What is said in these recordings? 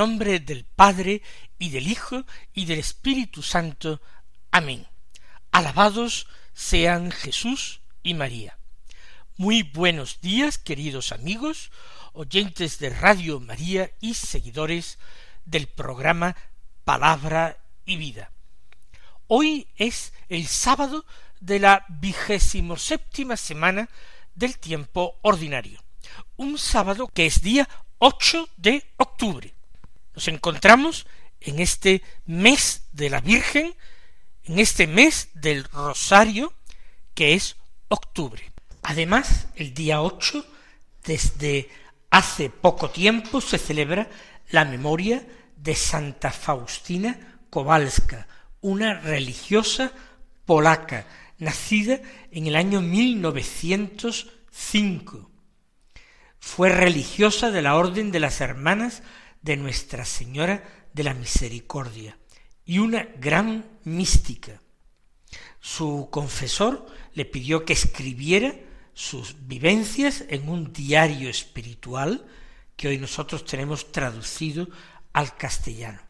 Nombre del Padre y del Hijo y del Espíritu Santo. Amén. Alabados sean Jesús y María. Muy buenos días, queridos amigos, oyentes de Radio María y seguidores del programa Palabra y Vida. Hoy es el sábado de la vigésimo séptima semana del tiempo ordinario. Un sábado que es día 8 de octubre. Nos encontramos en este mes de la Virgen, en este mes del Rosario, que es octubre. Además, el día 8, desde hace poco tiempo, se celebra la memoria de Santa Faustina Kowalska, una religiosa polaca, nacida en el año 1905 fue religiosa de la Orden de las Hermanas de Nuestra Señora de la Misericordia y una gran mística. Su confesor le pidió que escribiera sus vivencias en un diario espiritual que hoy nosotros tenemos traducido al castellano.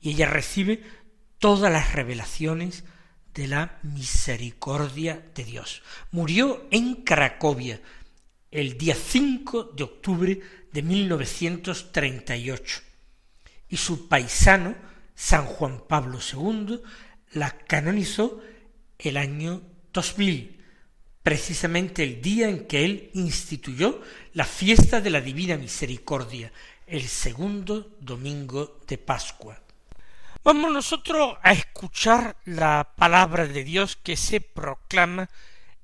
Y ella recibe todas las revelaciones de la misericordia de Dios. Murió en Cracovia el día 5 de octubre de 1938 y su paisano, San Juan Pablo II, la canonizó el año 2000, precisamente el día en que él instituyó la fiesta de la Divina Misericordia, el segundo domingo de Pascua. Vamos nosotros a escuchar la palabra de Dios que se proclama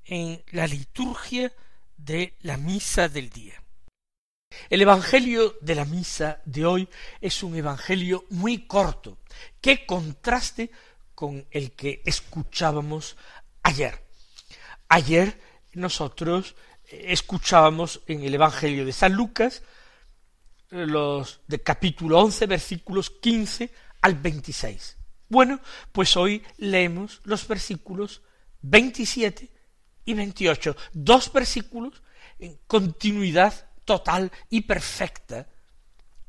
en la liturgia de la misa del día. El Evangelio de la misa de hoy es un Evangelio muy corto, que contraste con el que escuchábamos ayer. Ayer nosotros escuchábamos en el Evangelio de San Lucas los de capítulo 11 versículos 15 al 26. Bueno, pues hoy leemos los versículos 27 y 28, dos versículos en continuidad total y perfecta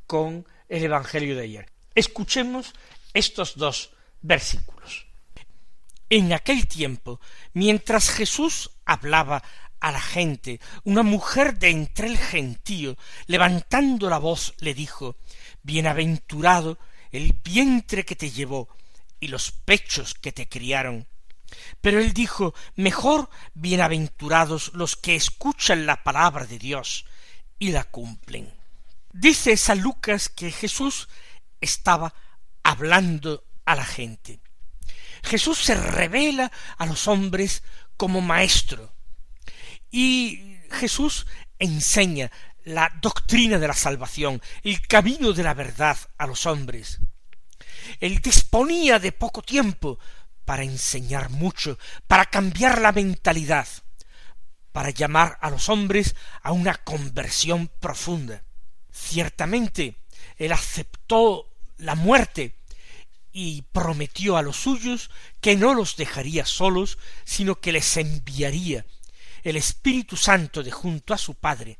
con el Evangelio de ayer. Escuchemos estos dos versículos. En aquel tiempo, mientras Jesús hablaba a la gente, una mujer de entre el gentío, levantando la voz, le dijo Bienaventurado el vientre que te llevó y los pechos que te criaron. Pero él dijo Mejor bienaventurados los que escuchan la palabra de Dios y la cumplen. Dice San Lucas que Jesús estaba hablando a la gente. Jesús se revela a los hombres como maestro y Jesús enseña la doctrina de la salvación, el camino de la verdad a los hombres. Él disponía de poco tiempo para enseñar mucho, para cambiar la mentalidad, para llamar a los hombres a una conversión profunda. Ciertamente, él aceptó la muerte y prometió a los suyos que no los dejaría solos, sino que les enviaría el Espíritu Santo de junto a su Padre,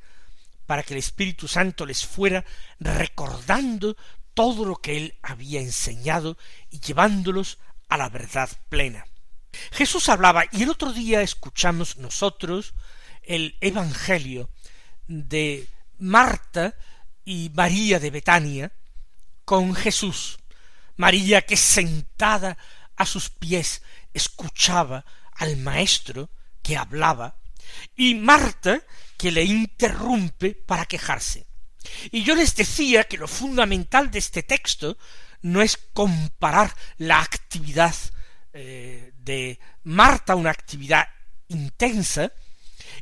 para que el Espíritu Santo les fuera recordando todo lo que él había enseñado y llevándolos a la verdad plena. Jesús hablaba y el otro día escuchamos nosotros el Evangelio de Marta y María de Betania con Jesús. María que sentada a sus pies escuchaba al Maestro que hablaba y Marta que le interrumpe para quejarse. Y yo les decía que lo fundamental de este texto no es comparar la actividad eh, de Marta, una actividad intensa,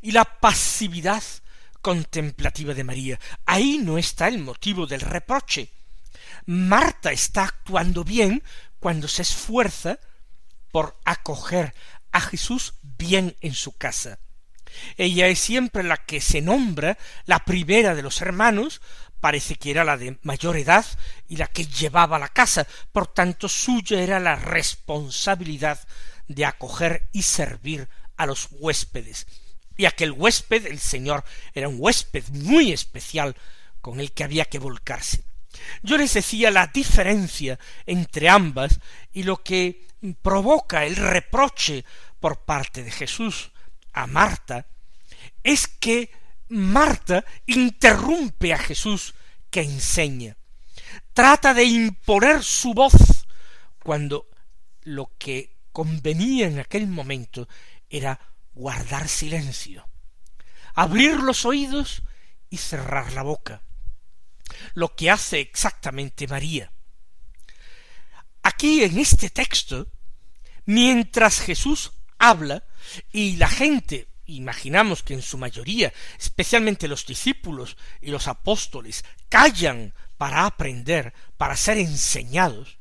y la pasividad contemplativa de María. Ahí no está el motivo del reproche. Marta está actuando bien cuando se esfuerza por acoger a Jesús bien en su casa. Ella es siempre la que se nombra la primera de los hermanos, parece que era la de mayor edad y la que llevaba la casa, por tanto suya era la responsabilidad de acoger y servir a los huéspedes. Y aquel huésped, el Señor, era un huésped muy especial con el que había que volcarse. Yo les decía la diferencia entre ambas y lo que provoca el reproche por parte de Jesús a Marta es que Marta interrumpe a Jesús que enseña. Trata de imponer su voz cuando lo que convenía en aquel momento era guardar silencio, abrir los oídos y cerrar la boca, lo que hace exactamente María. Aquí en este texto, mientras Jesús habla y la gente imaginamos que en su mayoría, especialmente los discípulos y los apóstoles, callan para aprender, para ser enseñados,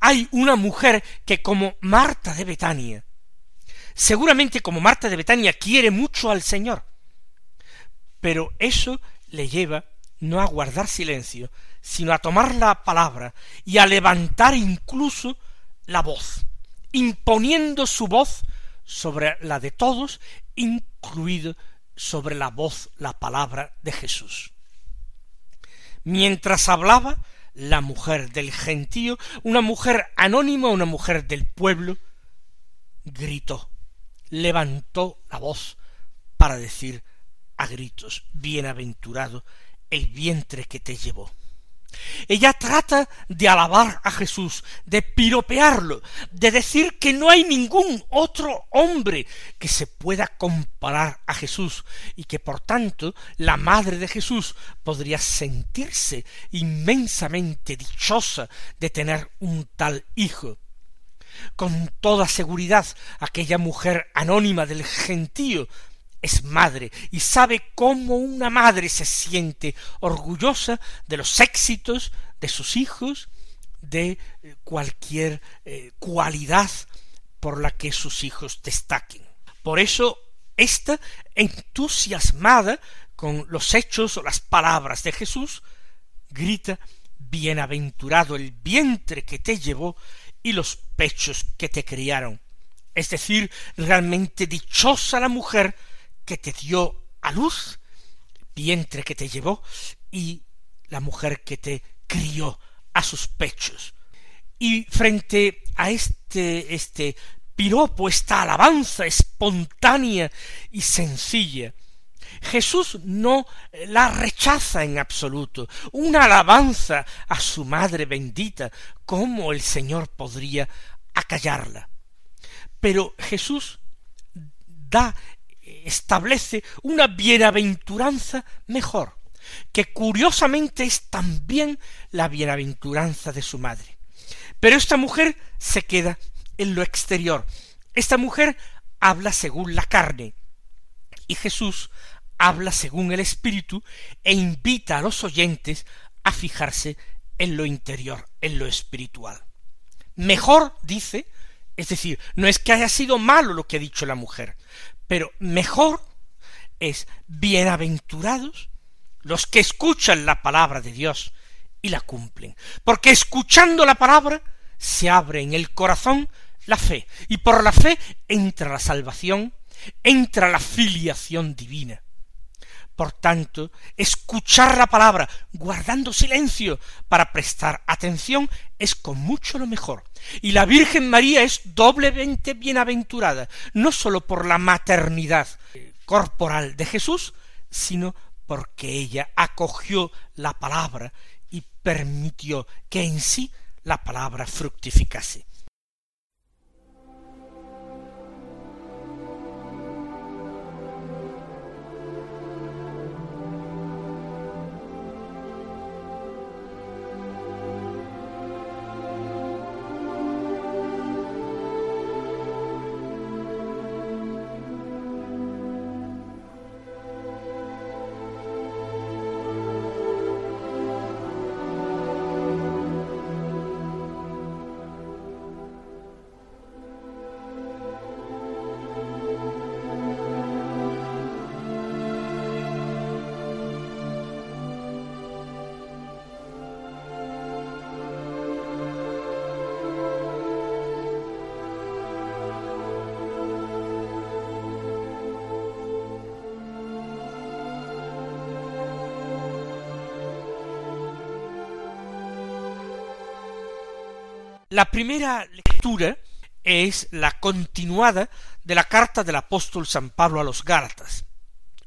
hay una mujer que como Marta de Betania, seguramente como Marta de Betania quiere mucho al Señor, pero eso le lleva no a guardar silencio, sino a tomar la palabra y a levantar incluso la voz, imponiendo su voz sobre la de todos, incluido sobre la voz, la palabra de Jesús. Mientras hablaba, la mujer del gentío, una mujer anónima, una mujer del pueblo, gritó, levantó la voz para decir a gritos, bienaventurado el vientre que te llevó. Ella trata de alabar a Jesús, de piropearlo, de decir que no hay ningún otro hombre que se pueda comparar a Jesús y que por tanto la madre de Jesús podría sentirse inmensamente dichosa de tener un tal hijo. Con toda seguridad aquella mujer anónima del gentío es madre y sabe cómo una madre se siente orgullosa de los éxitos de sus hijos, de eh, cualquier eh, cualidad por la que sus hijos destaquen. Por eso, esta entusiasmada con los hechos o las palabras de Jesús, grita Bienaventurado el vientre que te llevó y los pechos que te criaron. Es decir, realmente dichosa la mujer que te dio a luz, vientre que te llevó, y la mujer que te crió a sus pechos. Y frente a este, este piropo, esta alabanza espontánea y sencilla, Jesús no la rechaza en absoluto. Una alabanza a su Madre bendita, ¿cómo el Señor podría acallarla? Pero Jesús da establece una bienaventuranza mejor, que curiosamente es también la bienaventuranza de su madre. Pero esta mujer se queda en lo exterior. Esta mujer habla según la carne. Y Jesús habla según el Espíritu e invita a los oyentes a fijarse en lo interior, en lo espiritual. Mejor, dice, es decir, no es que haya sido malo lo que ha dicho la mujer, pero mejor es bienaventurados los que escuchan la palabra de Dios y la cumplen, porque escuchando la palabra se abre en el corazón la fe, y por la fe entra la salvación, entra la filiación divina. Por tanto, escuchar la palabra guardando silencio para prestar atención es con mucho lo mejor. Y la Virgen María es doblemente bienaventurada, no sólo por la maternidad corporal de Jesús, sino porque ella acogió la palabra y permitió que en sí la palabra fructificase. La primera lectura es la continuada de la carta del apóstol San Pablo a los Gálatas.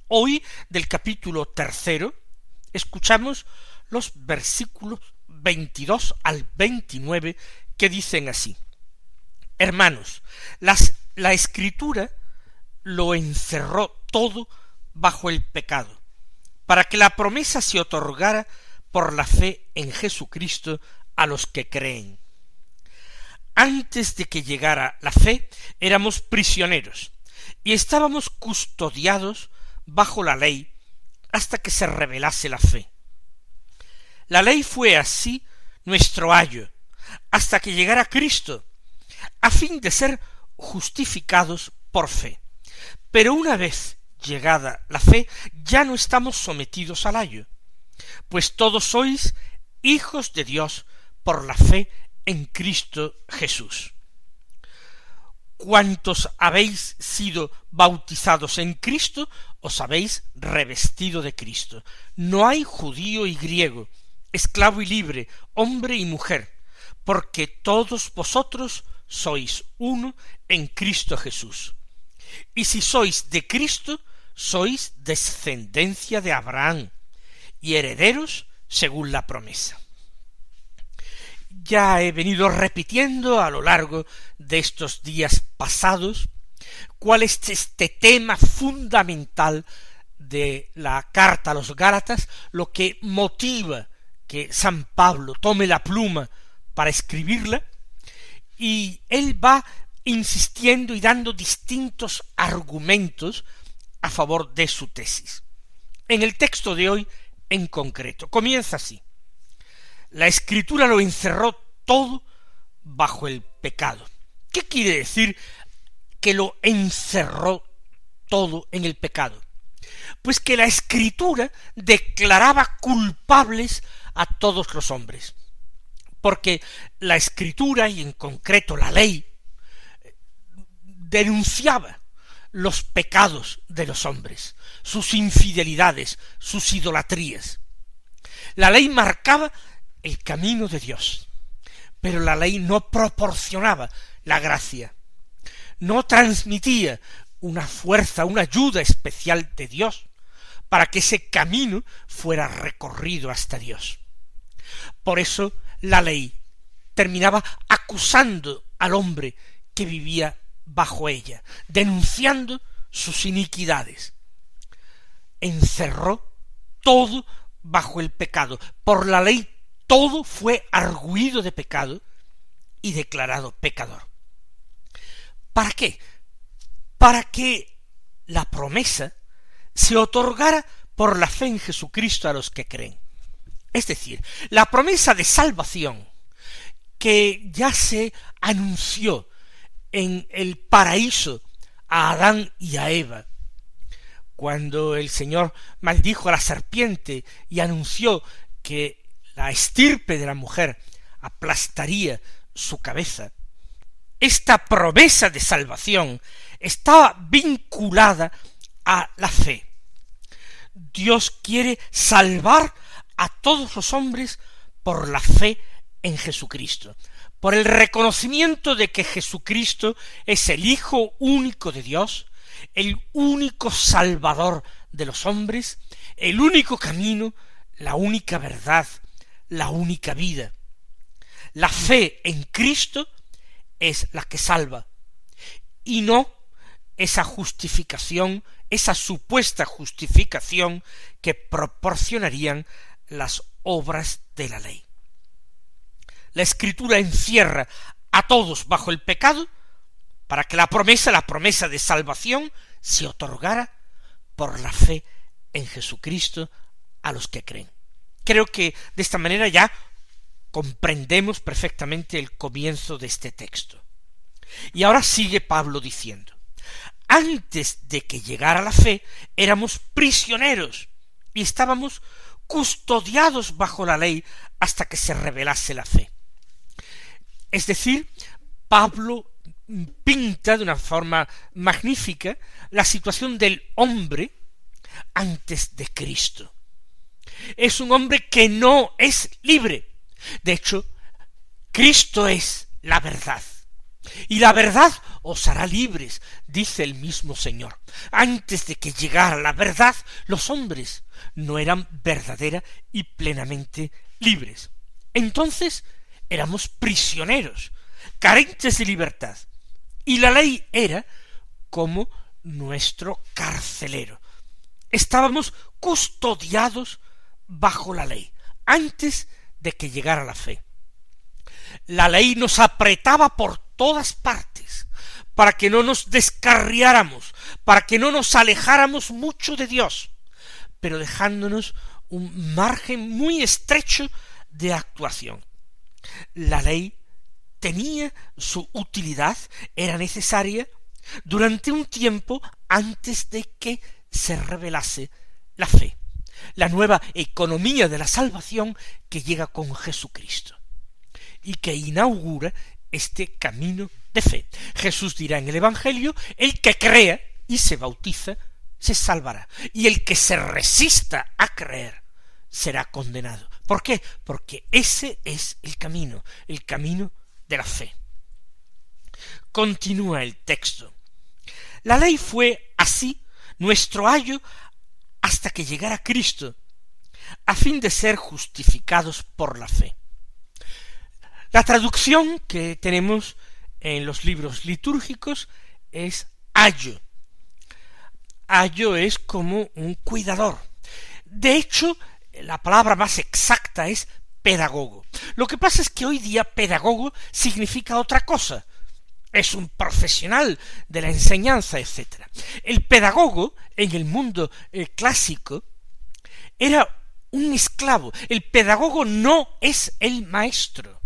Hoy, del capítulo tercero, escuchamos los versículos 22 al 29 que dicen así. Hermanos, la escritura lo encerró todo bajo el pecado, para que la promesa se otorgara por la fe en Jesucristo a los que creen. Antes de que llegara la fe, éramos prisioneros y estábamos custodiados bajo la ley hasta que se revelase la fe. La ley fue así nuestro ayo, hasta que llegara Cristo, a fin de ser justificados por fe. Pero una vez llegada la fe, ya no estamos sometidos al ayo, pues todos sois hijos de Dios por la fe en Cristo Jesús. Cuantos habéis sido bautizados en Cristo, os habéis revestido de Cristo. No hay judío y griego, esclavo y libre, hombre y mujer, porque todos vosotros sois uno en Cristo Jesús. Y si sois de Cristo, sois descendencia de Abraham y herederos según la promesa. Ya he venido repitiendo a lo largo de estos días pasados cuál es este tema fundamental de la carta a los Gálatas, lo que motiva que San Pablo tome la pluma para escribirla, y él va insistiendo y dando distintos argumentos a favor de su tesis. En el texto de hoy, en concreto, comienza así. La escritura lo encerró todo bajo el pecado. ¿Qué quiere decir que lo encerró todo en el pecado? Pues que la escritura declaraba culpables a todos los hombres. Porque la escritura, y en concreto la ley, denunciaba los pecados de los hombres, sus infidelidades, sus idolatrías. La ley marcaba el camino de Dios, pero la ley no proporcionaba la gracia, no transmitía una fuerza, una ayuda especial de Dios para que ese camino fuera recorrido hasta Dios. Por eso la ley terminaba acusando al hombre que vivía bajo ella, denunciando sus iniquidades. Encerró todo bajo el pecado. Por la ley todo fue arguido de pecado y declarado pecador. ¿Para qué? Para que la promesa se otorgara por la fe en Jesucristo a los que creen. Es decir, la promesa de salvación que ya se anunció en el paraíso a Adán y a Eva, cuando el Señor maldijo a la serpiente y anunció que la estirpe de la mujer aplastaría su cabeza, esta promesa de salvación estaba vinculada a la fe. Dios quiere salvar a todos los hombres por la fe en Jesucristo, por el reconocimiento de que Jesucristo es el Hijo único de Dios, el único Salvador de los hombres, el único camino, la única verdad, la única vida. La fe en Cristo es la que salva, y no esa justificación, esa supuesta justificación que proporcionarían las obras de la ley. La escritura encierra a todos bajo el pecado para que la promesa, la promesa de salvación, se otorgara por la fe en Jesucristo a los que creen. Creo que de esta manera ya comprendemos perfectamente el comienzo de este texto. Y ahora sigue Pablo diciendo, antes de que llegara la fe éramos prisioneros y estábamos custodiados bajo la ley hasta que se revelase la fe. Es decir, Pablo pinta de una forma magnífica la situación del hombre antes de Cristo. Es un hombre que no es libre. De hecho, Cristo es la verdad. Y la verdad os hará libres, dice el mismo Señor. Antes de que llegara la verdad, los hombres no eran verdadera y plenamente libres. Entonces éramos prisioneros, carentes de libertad. Y la ley era como nuestro carcelero. Estábamos custodiados bajo la ley, antes de que llegara la fe. La ley nos apretaba por todas partes, para que no nos descarriáramos, para que no nos alejáramos mucho de Dios, pero dejándonos un margen muy estrecho de actuación. La ley tenía su utilidad, era necesaria durante un tiempo antes de que se revelase la fe, la nueva economía de la salvación que llega con Jesucristo y que inaugura este camino de fe. Jesús dirá en el Evangelio, el que crea y se bautiza, se salvará, y el que se resista a creer, será condenado. ¿Por qué? Porque ese es el camino, el camino de la fe. Continúa el texto. La ley fue así nuestro ayo hasta que llegara Cristo, a fin de ser justificados por la fe. La traducción que tenemos en los libros litúrgicos es ayo. Ayo es como un cuidador. De hecho, la palabra más exacta es pedagogo. Lo que pasa es que hoy día pedagogo significa otra cosa. Es un profesional de la enseñanza, etc. El pedagogo en el mundo eh, clásico era un esclavo. El pedagogo no es el maestro.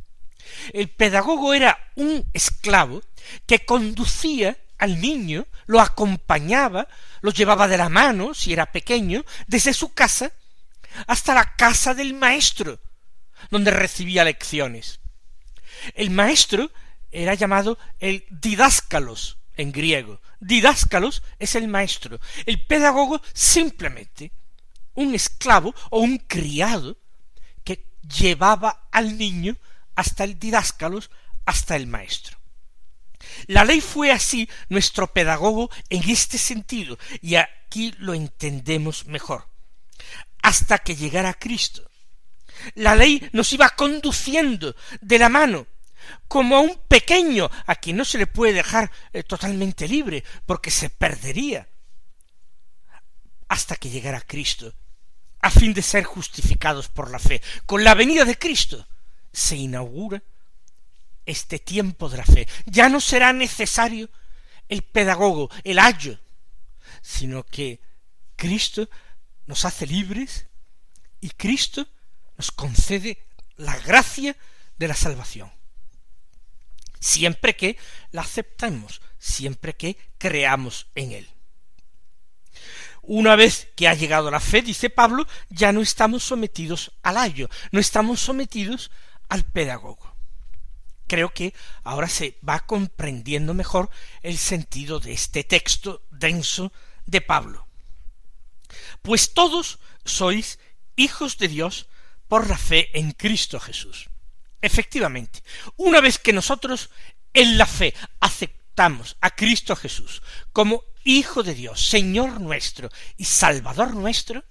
El pedagogo era un esclavo que conducía al niño, lo acompañaba, lo llevaba de la mano, si era pequeño, desde su casa hasta la casa del maestro, donde recibía lecciones. El maestro era llamado el didáscalos en griego. Didáscalos es el maestro. El pedagogo simplemente un esclavo o un criado que llevaba al niño hasta el didáscalos, hasta el maestro. La ley fue así nuestro pedagogo en este sentido, y aquí lo entendemos mejor, hasta que llegara Cristo. La ley nos iba conduciendo de la mano, como a un pequeño a quien no se le puede dejar eh, totalmente libre, porque se perdería, hasta que llegara Cristo, a fin de ser justificados por la fe. Con la venida de Cristo, se inaugura este tiempo de la fe. Ya no será necesario el pedagogo, el ayo, sino que Cristo nos hace libres y Cristo nos concede la gracia de la salvación. Siempre que la aceptemos, siempre que creamos en Él. Una vez que ha llegado la fe, dice Pablo, ya no estamos sometidos al ayo, no estamos sometidos al pedagogo. Creo que ahora se va comprendiendo mejor el sentido de este texto denso de Pablo. Pues todos sois hijos de Dios por la fe en Cristo Jesús. Efectivamente, una vez que nosotros en la fe aceptamos a Cristo Jesús como Hijo de Dios, Señor nuestro y Salvador nuestro,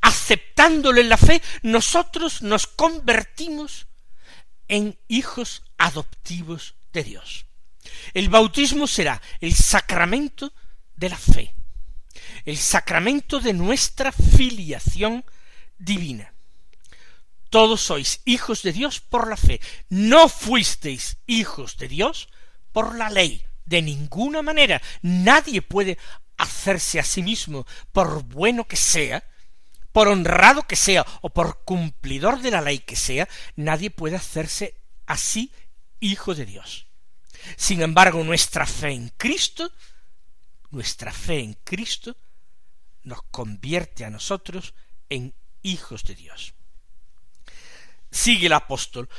aceptándolo en la fe, nosotros nos convertimos en hijos adoptivos de Dios. El bautismo será el sacramento de la fe, el sacramento de nuestra filiación divina. Todos sois hijos de Dios por la fe. No fuisteis hijos de Dios por la ley. De ninguna manera. Nadie puede hacerse a sí mismo, por bueno que sea, por honrado que sea o por cumplidor de la ley que sea, nadie puede hacerse así hijo de Dios. Sin embargo, nuestra fe en Cristo, nuestra fe en Cristo, nos convierte a nosotros en hijos de Dios. Sigue el apóstol,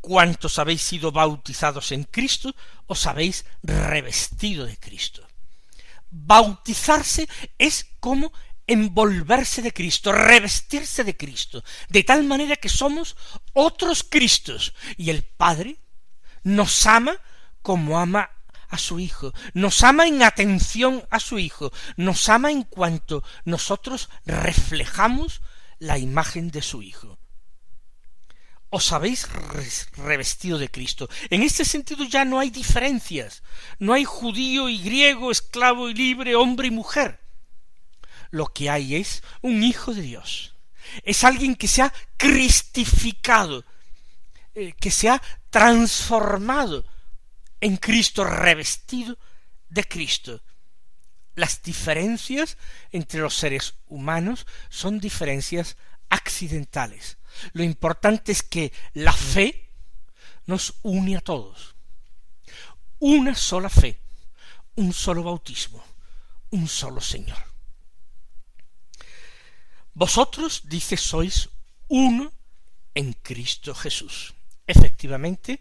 cuantos habéis sido bautizados en Cristo, os habéis revestido de Cristo. Bautizarse es como envolverse de Cristo, revestirse de Cristo, de tal manera que somos otros Cristos, y el Padre nos ama como ama a su Hijo, nos ama en atención a su Hijo, nos ama en cuanto nosotros reflejamos la imagen de su Hijo. Os habéis revestido de Cristo. En este sentido ya no hay diferencias, no hay judío y griego, esclavo y libre, hombre y mujer. Lo que hay es un Hijo de Dios. Es alguien que se ha cristificado, eh, que se ha transformado en Cristo, revestido de Cristo. Las diferencias entre los seres humanos son diferencias accidentales. Lo importante es que la fe nos une a todos. Una sola fe, un solo bautismo, un solo Señor. Vosotros, dice, sois uno en Cristo Jesús. Efectivamente,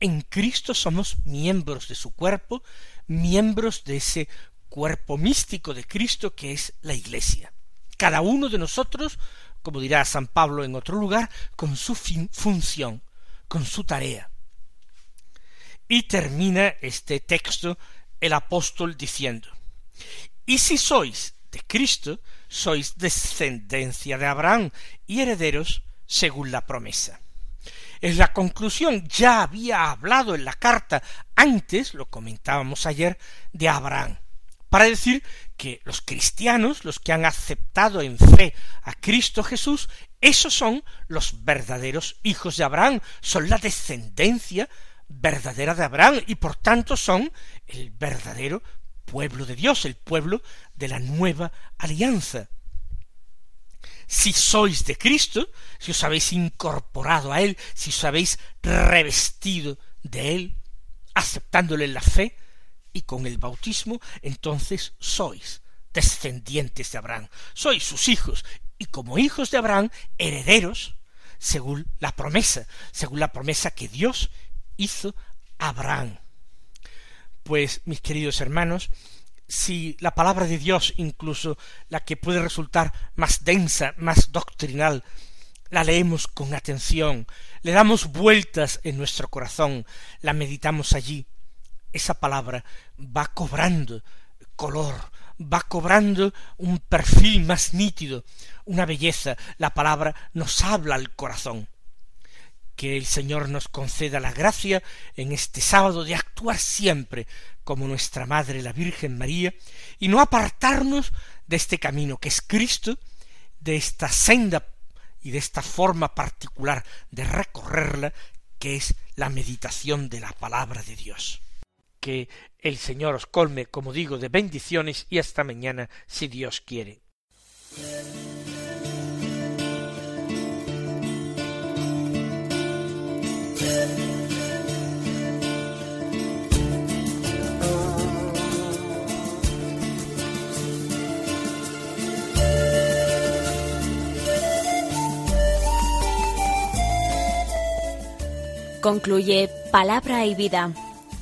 en Cristo somos miembros de su cuerpo, miembros de ese cuerpo místico de Cristo que es la Iglesia. Cada uno de nosotros, como dirá San Pablo en otro lugar, con su función, con su tarea. Y termina este texto el apóstol diciendo, y si sois de Cristo, sois descendencia de Abraham y herederos según la promesa. Es la conclusión. Ya había hablado en la carta antes, lo comentábamos ayer, de Abraham, para decir que los cristianos, los que han aceptado en fe a Cristo Jesús, esos son los verdaderos hijos de Abraham, son la descendencia verdadera de Abraham y por tanto son el verdadero pueblo de Dios, el pueblo de la nueva alianza. Si sois de Cristo, si os habéis incorporado a Él, si os habéis revestido de Él, aceptándole la fe y con el bautismo, entonces sois descendientes de Abraham, sois sus hijos, y como hijos de Abraham, herederos, según la promesa, según la promesa que Dios hizo a Abraham. Pues, mis queridos hermanos, si la palabra de Dios, incluso la que puede resultar más densa, más doctrinal, la leemos con atención, le damos vueltas en nuestro corazón, la meditamos allí, esa palabra va cobrando color, va cobrando un perfil más nítido, una belleza, la palabra nos habla al corazón. Que el Señor nos conceda la gracia en este sábado de actuar siempre como nuestra Madre la Virgen María, y no apartarnos de este camino que es Cristo, de esta senda y de esta forma particular de recorrerla, que es la meditación de la palabra de Dios. Que el Señor os colme, como digo, de bendiciones y hasta mañana, si Dios quiere. Concluye Palabra y Vida,